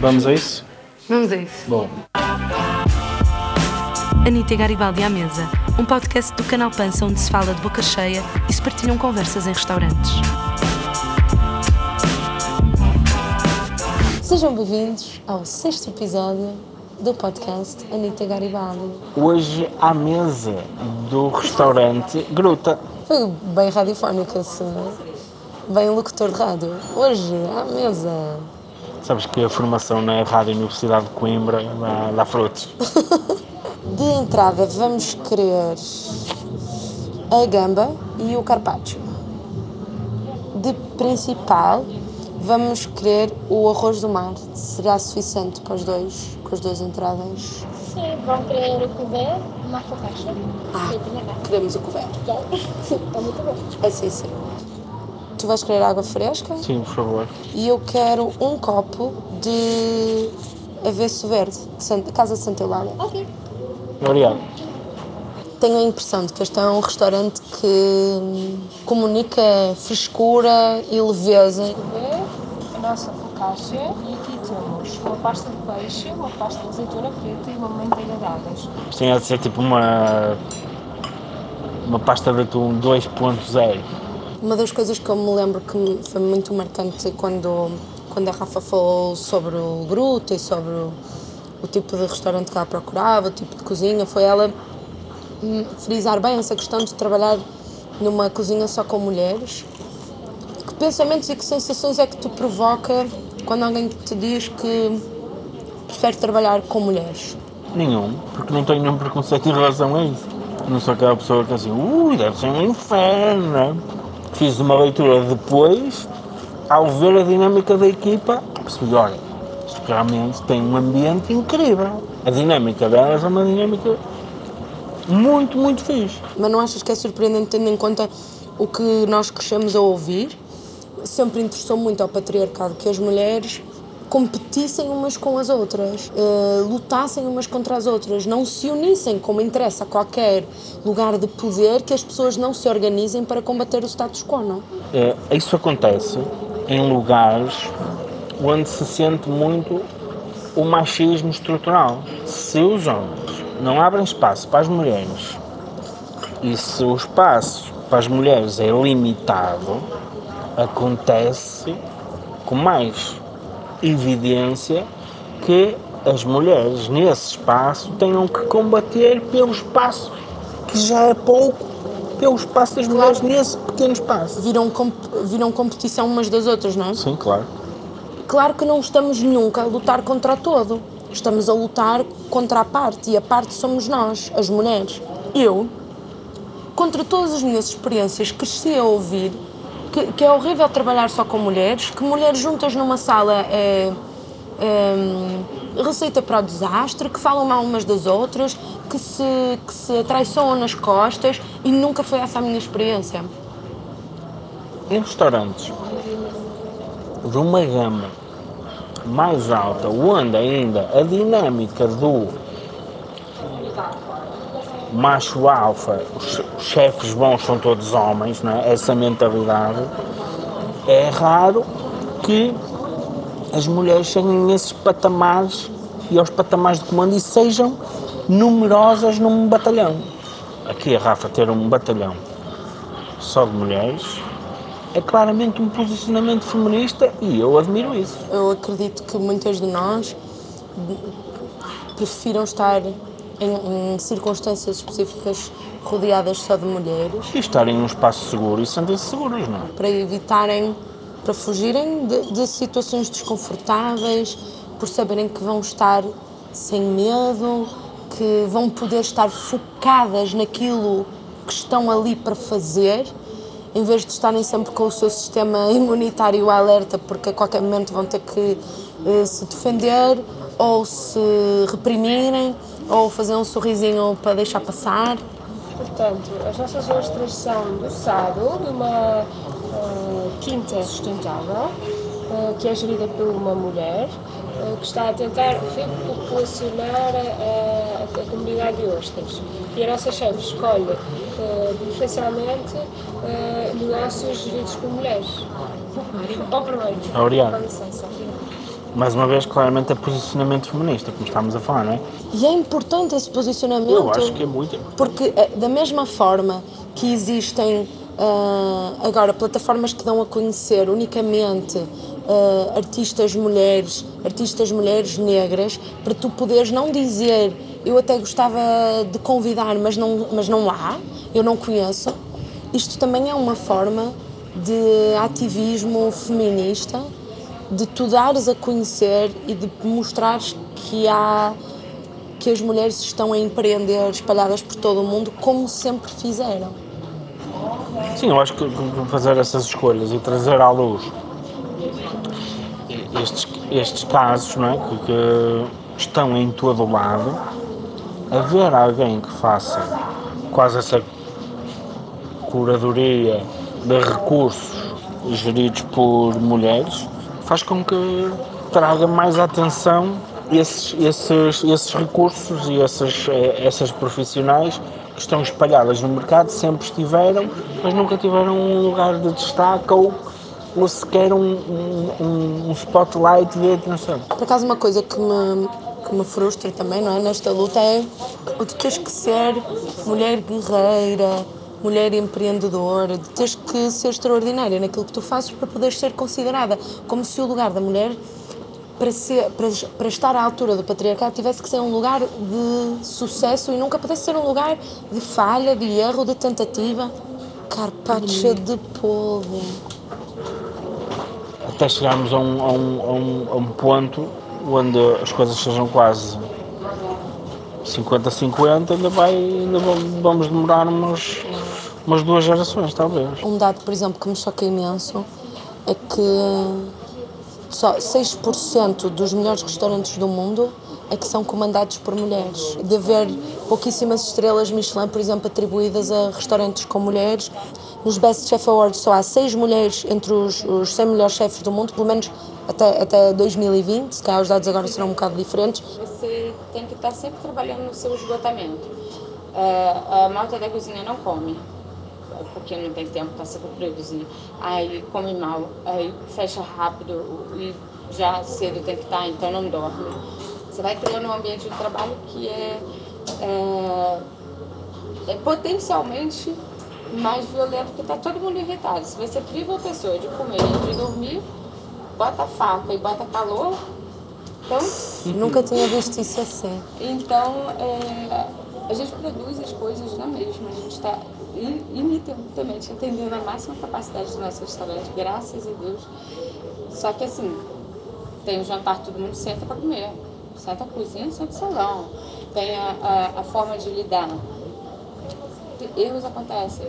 Vamos a isso? Vamos a isso. Bom, Anitta e Garibaldi à Mesa, um podcast do canal Pança onde se fala de boca cheia e se partilham conversas em restaurantes. Sejam bem-vindos ao sexto episódio do podcast Anitta Garibaldi. hoje à mesa do restaurante Gruta. Foi bem radiofónico esse, bem locutor de rádio. Hoje, à mesa. Sabes que a formação na Rádio Universidade de Coimbra dá, dá frutos. De entrada vamos querer a gamba e o carpaccio. De principal vamos querer o arroz do mar. Será suficiente para os dois, com as duas entradas? Sim, vão querer o couvert, uma focaccia. Ah, queremos o couvert. Está muito bom. Assim sim. Tu vais querer água fresca Sim, por favor. e eu quero um copo de avesso verde, de Santa- Casa de Santa Eulália. Ok. Obrigado. Tenho a impressão de que este é um restaurante que hum, comunica frescura e leveza. A nossa focaccia. E aqui temos uma pasta de peixe, uma pasta de azeitona preta e uma manteiga de algas. Isto tinha de ser tipo uma. Uma pasta de atum 2.0. Uma das coisas que eu me lembro que foi muito marcante quando, quando a Rafa falou sobre o Gruta e sobre o, o tipo de restaurante que ela procurava, o tipo de cozinha, foi ela hum, frisar bem essa questão de trabalhar numa cozinha só com mulheres. Que pensamentos e que sensações é que te provoca quando alguém te diz que prefere trabalhar com mulheres? Nenhum, porque não tenho nenhum preconceito em relação a isso. Não sou aquela pessoa que assim, ui, deve ser um inferno. Não é?" Fiz uma leitura depois, ao ver a dinâmica da equipa, percebi, olha, isto realmente tem um ambiente incrível. A dinâmica delas é uma dinâmica muito, muito fixe. Mas não achas que é surpreendente tendo em conta o que nós crescemos a ouvir? Sempre interessou muito ao patriarcado que as mulheres competissem umas com as outras, eh, lutassem umas contra as outras, não se unissem como interessa a qualquer lugar de poder, que as pessoas não se organizem para combater o status quo, não? Eh, isso acontece em lugares onde se sente muito o machismo estrutural. Se os homens não abrem espaço para as mulheres e se o espaço para as mulheres é limitado, acontece com mais evidência que as mulheres nesse espaço tenham que combater pelo espaço que já é pouco, pelo espaço das mulheres nesse pequeno espaço. Viram, comp viram competição umas das outras, não é? Sim, claro. Claro que não estamos nunca a lutar contra o todo. Estamos a lutar contra a parte e a parte somos nós, as mulheres. Eu, contra todas as minhas experiências, cresci a ouvir que, que é horrível trabalhar só com mulheres, que mulheres juntas numa sala é, é, receita para o desastre, que falam mal umas das outras, que se, que se atraiçoam nas costas e nunca foi essa a minha experiência. Em restaurantes de uma gama mais alta, onde ainda a dinâmica do macho alfa, os chefes bons são todos homens, não é? essa mentalidade, é raro que as mulheres cheguem nesses patamares e aos patamares de comando e sejam numerosas num batalhão. Aqui a Rafa ter um batalhão só de mulheres é claramente um posicionamento feminista e eu admiro isso. Eu acredito que muitas de nós prefiram estar em, em circunstâncias específicas rodeadas só de mulheres E estarem num espaço seguro e sentem-se seguros, não é? para evitarem, para fugirem de, de situações desconfortáveis, por saberem que vão estar sem medo, que vão poder estar focadas naquilo que estão ali para fazer, em vez de estarem sempre com o seu sistema imunitário alerta, porque a qualquer momento vão ter que eh, se defender ou se reprimirem ou fazer um sorrisinho para deixar passar. Portanto, as nossas ostras são do Sado, de uma eh, quinta sustentável, eh, que é gerida por uma mulher, eh, que está a tentar repopulacionar a, a, a comunidade de ostras. E a nossa chefe escolhe, preferencialmente, negócios geridos por mulheres. Ao proveito. Obrigado. Com licença. Mais uma vez, claramente é posicionamento feminista, como estamos a falar, não é? E é importante esse posicionamento. Eu acho que é muito importante. Porque, eh, da mesma forma que existem ah, agora plataformas que dão a conhecer unicamente ah, artistas mulheres, artistas mulheres negras, para tu poderes não dizer eu até gostava de convidar, mas não, mas não há, eu não conheço. Isto também é uma forma de ativismo feminista, de tu dares a conhecer e de mostrares que há que as mulheres estão a empreender espalhadas por todo o mundo como sempre fizeram. Sim, eu acho que fazer essas escolhas e trazer à luz estes, estes casos não é? que, que estão em todo o lado, haver alguém que faça quase essa curadoria de recursos geridos por mulheres faz com que traga mais atenção esses, esses, esses recursos e essas, eh, essas profissionais que estão espalhadas no mercado, sempre estiveram, mas nunca tiveram um lugar de destaque ou, ou sequer um, um, um spotlight de atenção. Por acaso, uma coisa que me, que me frustra também, não é? Nesta luta é o de teres que ser mulher guerreira, mulher empreendedora, de teres que ser extraordinária naquilo que tu fazes para poderes ser considerada. Como se o lugar da mulher, para, ser, para, para estar à altura do patriarcado, tivesse que ser um lugar de sucesso e nunca pudesse ser um lugar de falha, de erro, de tentativa. Carpaccia de polvo. Até chegarmos a um, a um, a um, a um ponto onde as coisas sejam quase 50-50, ainda, vai, ainda va- vamos demorar umas, umas duas gerações, talvez. Um dado, por exemplo, que me choca imenso é que só 6% dos melhores restaurantes do mundo é que são comandados por mulheres. De haver pouquíssimas estrelas Michelin, por exemplo, atribuídas a restaurantes com mulheres. Nos Best Chef Awards só há 6 mulheres entre os, os 100 melhores chefes do mundo, pelo menos até, até 2020, se calhar os dados agora serão um bocado diferentes. Tem que estar sempre trabalhando no seu esgotamento. É, a malta da cozinha não come, porque não tem tempo para se produzir. Aí come mal, aí fecha rápido e já cedo tem que estar, então não dorme. Você vai criando um ambiente de trabalho que é, é, é potencialmente mais violento, porque está todo mundo irritado. Se você priva a pessoa de comer e de dormir, bota faca e bota calor, então Nunca tinha visto isso assim. então, é, a gente produz as coisas na mesma, a gente está in- ininterruptamente atendendo a máxima capacidade do nosso restaurante, graças a Deus. Só que assim, tem o jantar, todo mundo senta para comer. Senta a cozinha, senta o salão. Tem a, a, a forma de lidar. Erros acontecem.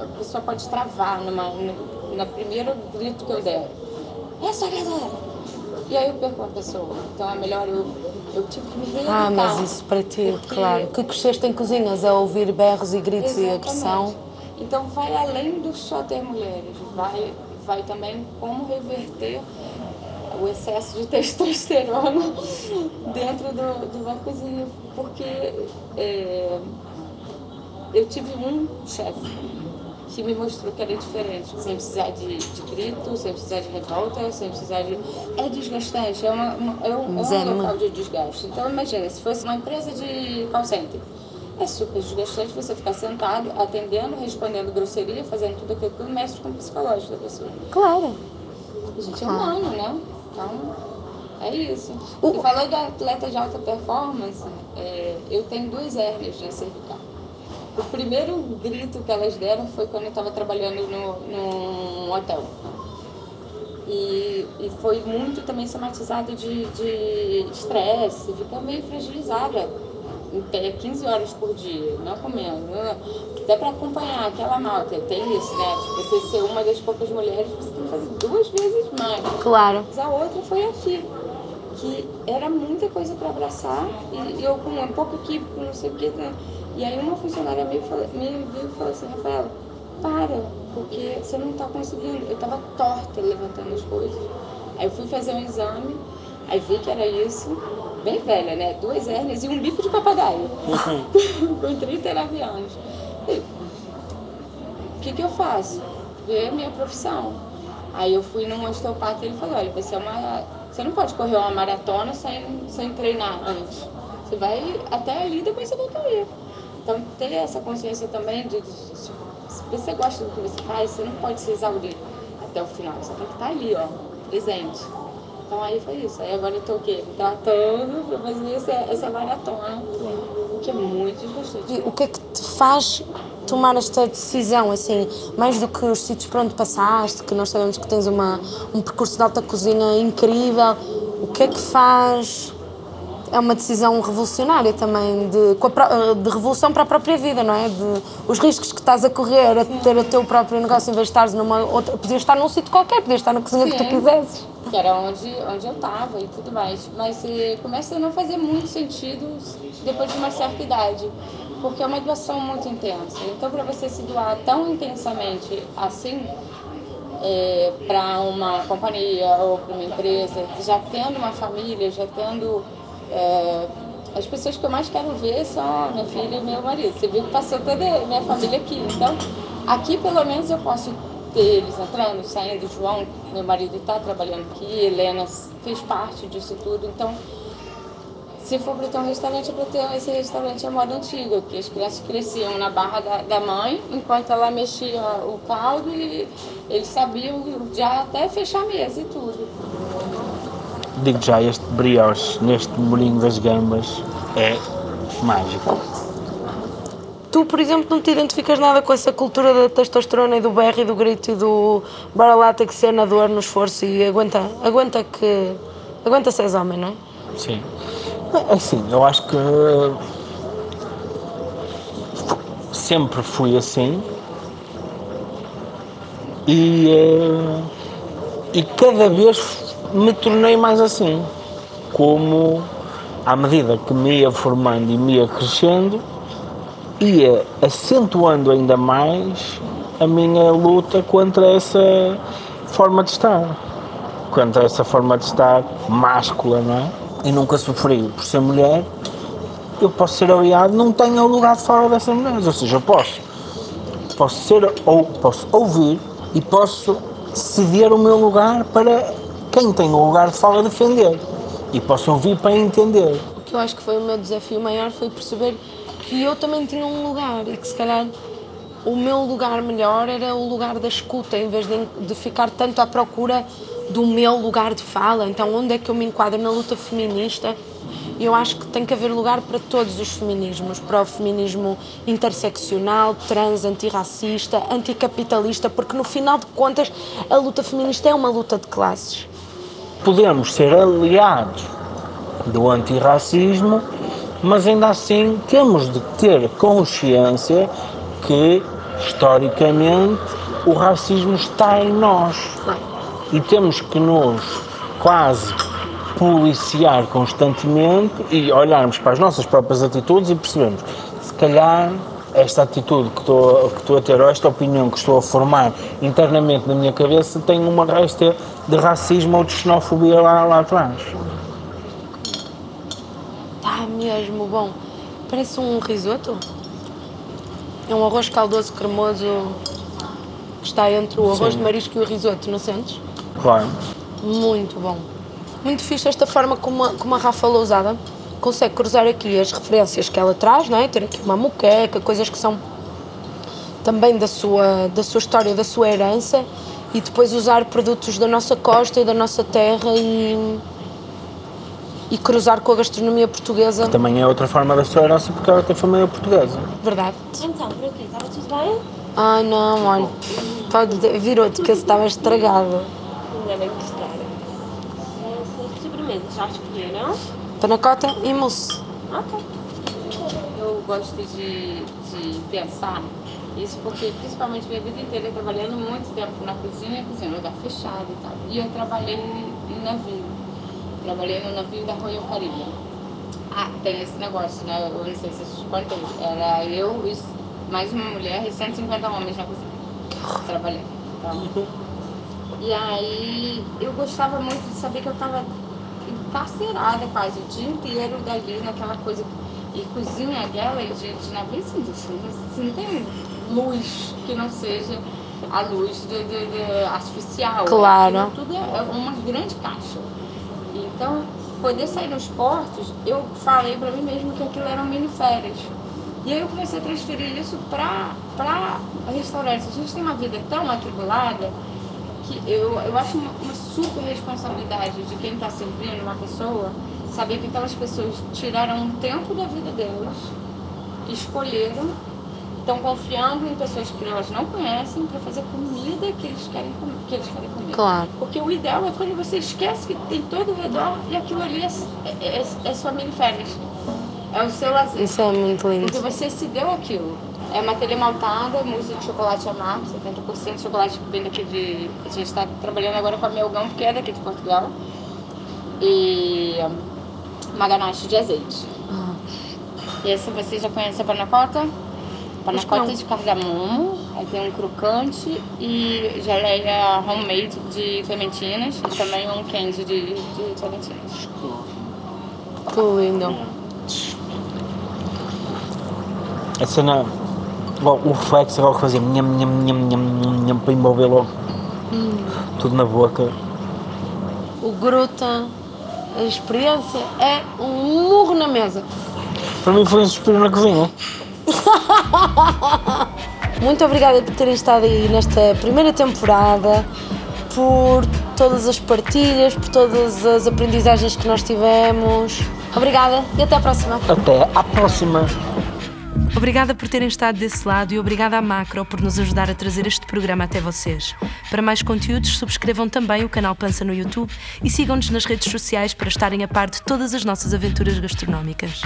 A pessoa pode travar numa, no, no primeiro grito que eu der. É sagrada! E aí eu perco a pessoa. Então é melhor eu, eu tive que me reinventar. Ah, mas isso para ti, Porque- claro. Que cresceste em cozinhas a ouvir berros e gritos e Exatamente. agressão. Então vai além do só ter mulheres, vai, vai também como reverter o excesso de testosterona dentro do, de uma cozinha. Porque é, eu tive um chefe que me mostrou que era diferente, sem precisar de, de grito, sem precisar de revolta, sem precisar de. É desgastante, é, uma, uma- é um, é é um numa- local de desgaste. Então imagina, se fosse uma empresa de call center, é super desgastante você ficar sentado, atendendo, respondendo grosseria, fazendo tudo aquilo, tudo mexe com o psicológico da pessoa. Claro. A gente é humano, né? Então, é isso. O- E falou do atleta de alta performance, é, eu tenho duas hérnias na cervical. O primeiro grito que elas deram foi quando eu estava trabalhando no, num hotel. E, e foi muito também somatizado de estresse, fica meio fragilizada. Em pé 15 horas por dia, não comendo. Até para acompanhar aquela malta, tem isso, né? Tipo, você ser uma das poucas mulheres, você tem que fazer duas vezes mais. Claro. Mas a outra foi aqui, que era muita coisa para abraçar, e, e eu com um pouco equipe, com não sei o que. Né? E aí uma funcionária me, fala- me viu e falou assim, Rafaela, para, porque você não tá conseguindo. Eu tava torta levantando as coisas. Aí eu fui fazer um exame, aí vi que era isso, bem velha, né? Duas hérnias e um bico de papagaio. com 39 anos. O que, que eu faço? É a minha profissão. Aí eu fui num osteopata e ele falou, olha, vai ser uma. Você não pode correr uma maratona sem, sem treinar antes. Você vai até ali e depois você volta aí. Então ter essa consciência também de, de, de se você gosta do que você faz, você não pode se exaurir até o final. Você tem que estar ali, ó, presente. Então aí foi isso. Aí agora eu tô o quê? Tratando pra fazer essa, essa maratona, o que é muito desgastante. E o que é que te faz tomar esta decisão, assim, mais do que os sítios por onde passaste, que nós sabemos que tens uma, um percurso de alta cozinha incrível, o que é que faz... É uma decisão revolucionária também, de, a de revolução para a própria vida, não é? De, os riscos que estás a correr, a ter o teu próprio negócio, em vez de estares numa outra... Podias estar num sítio qualquer, podias estar na cozinha que tu Sim. quisesses. que era onde, onde eu estava e tudo mais. Mas eh, começa a não fazer muito sentido depois de uma certa idade, porque é uma doação muito intensa. Então, para você se doar tão intensamente assim, para uma companhia ou para uma empresa, já tendo uma família, já tendo. Eh, as pessoas que eu mais quero ver são minha filha e meu marido. Você viu que passou toda minha família aqui. Então, aqui pelo menos eu posso ter eles entrando, saindo. João, meu marido, está trabalhando aqui. Helena fez parte disso tudo. Então, se for para ter um restaurante, é para ter esse restaurante à moda antiga, que as crianças cresciam na barra da, da mãe, enquanto ela mexia o caldo e eles sabiam já até fechar a mesa e tudo. Digo já, este brioche neste molinho das gambas é mágico. Tu, por exemplo, não te identificas nada com essa cultura da testosterona e do berro e do grito e do ter que ser na dor, no esforço e aguenta, aguenta que. aguenta seres homem, não é? Sim. É Assim, eu acho que sempre fui assim e, eh, e cada vez me tornei mais assim. Como à medida que me ia formando e me ia crescendo, ia acentuando ainda mais a minha luta contra essa forma de estar. Contra essa forma de estar máscula, não é? E nunca sofri por ser mulher, eu posso ser aliado, não tenho lugar de fala dessas mulheres. Ou seja, eu posso, posso ser, ou posso ouvir e posso ceder o meu lugar para quem tem o lugar de fala defender. E posso ouvir para entender. O que eu acho que foi o meu desafio maior foi perceber que eu também tinha um lugar e que se calhar o meu lugar melhor era o lugar da escuta, em vez de, de ficar tanto à procura do meu lugar de fala. Então, onde é que eu me enquadro na luta feminista? Eu acho que tem que haver lugar para todos os feminismos, para o feminismo interseccional, trans, antirracista, anticapitalista, porque no final de contas a luta feminista é uma luta de classes. Podemos ser aliados do antirracismo, mas ainda assim temos de ter consciência que, historicamente, o racismo está em nós. E temos que nos quase policiar constantemente e olharmos para as nossas próprias atitudes e percebermos, se calhar esta atitude que estou, que estou a ter, ou esta opinião que estou a formar internamente na minha cabeça, tem uma resta de racismo ou de xenofobia lá, lá atrás. Está mesmo bom. Parece um risoto. É um arroz caldoso cremoso que está entre o arroz Sim. de marisco e o risoto, não sentes? Claro. Muito bom. Muito fixe esta forma como a, como a Rafa Lousada consegue cruzar aqui as referências que ela traz, não é? Ter aqui uma moqueca, coisas que são também da sua, da sua história, da sua herança e depois usar produtos da nossa costa e da nossa terra e, e cruzar com a gastronomia portuguesa. Também é outra forma da sua herança porque ela tem família portuguesa. Verdade. Então, por aqui, estava tudo bem? Ai não, olha, pode virou-te que estava estragado. Ainda bem que estraga. Essas sobremesas, já escolheram? Panacota e mousse. Ok. Eu gosto de, de pensar isso porque, principalmente, minha vida inteira trabalhando muito tempo na cozinha, cozinha, lugar fechado e tal. E eu trabalhei em navio. Trabalhei no navio da Royal Caribbean. Ah, tem esse negócio, né? Eu não sei se vocês contei. Era eu mais uma mulher e 150 homens na cozinha. Trabalhando. Então, e aí eu gostava muito de saber que eu estava encarcerada quase o dia inteiro dali naquela coisa. E cozinha dela e de, de navio, assim, você não- tem luz que não seja a luz de- de artificial. Claro. Aquilo tudo é uma grande caixa. Então, poder sair nos portos, eu falei pra mim mesmo que aquilo eram mini férias. E aí eu comecei a transferir isso pra, pra restaurantes. A gente tem uma vida tão atribulada que eu, eu acho uma, uma super responsabilidade de quem está servindo uma pessoa saber que aquelas pessoas tiraram um tempo da vida delas, escolheram, estão confiando em pessoas que elas não conhecem para fazer comida que eles querem comer. Que eles querem comer. Claro. Porque o ideal é quando você esquece que tem todo o redor e aquilo ali é, é, é sua mini férias. É o seu lazer. Isso é muito lindo. Porque você se deu aquilo. É uma telha maltada, mousse de chocolate amargo, 70% de chocolate que vem daqui de. A gente está trabalhando agora com a Melgão, que é daqui de Portugal. E uma ganache de azeite. Ah. E esse você já conhece a panacota? Panacota não. de cardamomo, aí tem um crocante e geleia homemade de clementinas e também um candy de, de clementinas. Que lindo. A Bom, o reflexo agora que fazia nham, nham, nham, nham, nham, nham, para envolver logo tudo na boca. O gruta, a experiência é um murro na mesa. Para mim foi um suspiro na cozinha. Muito obrigada por terem estado aí nesta primeira temporada, por todas as partilhas, por todas as aprendizagens que nós tivemos. Obrigada e até à próxima. Até à próxima. Obrigada por terem estado desse lado e obrigada à Macro por nos ajudar a trazer este programa até vocês. Para mais conteúdos, subscrevam também o canal Pança no YouTube e sigam-nos nas redes sociais para estarem a par de todas as nossas aventuras gastronómicas.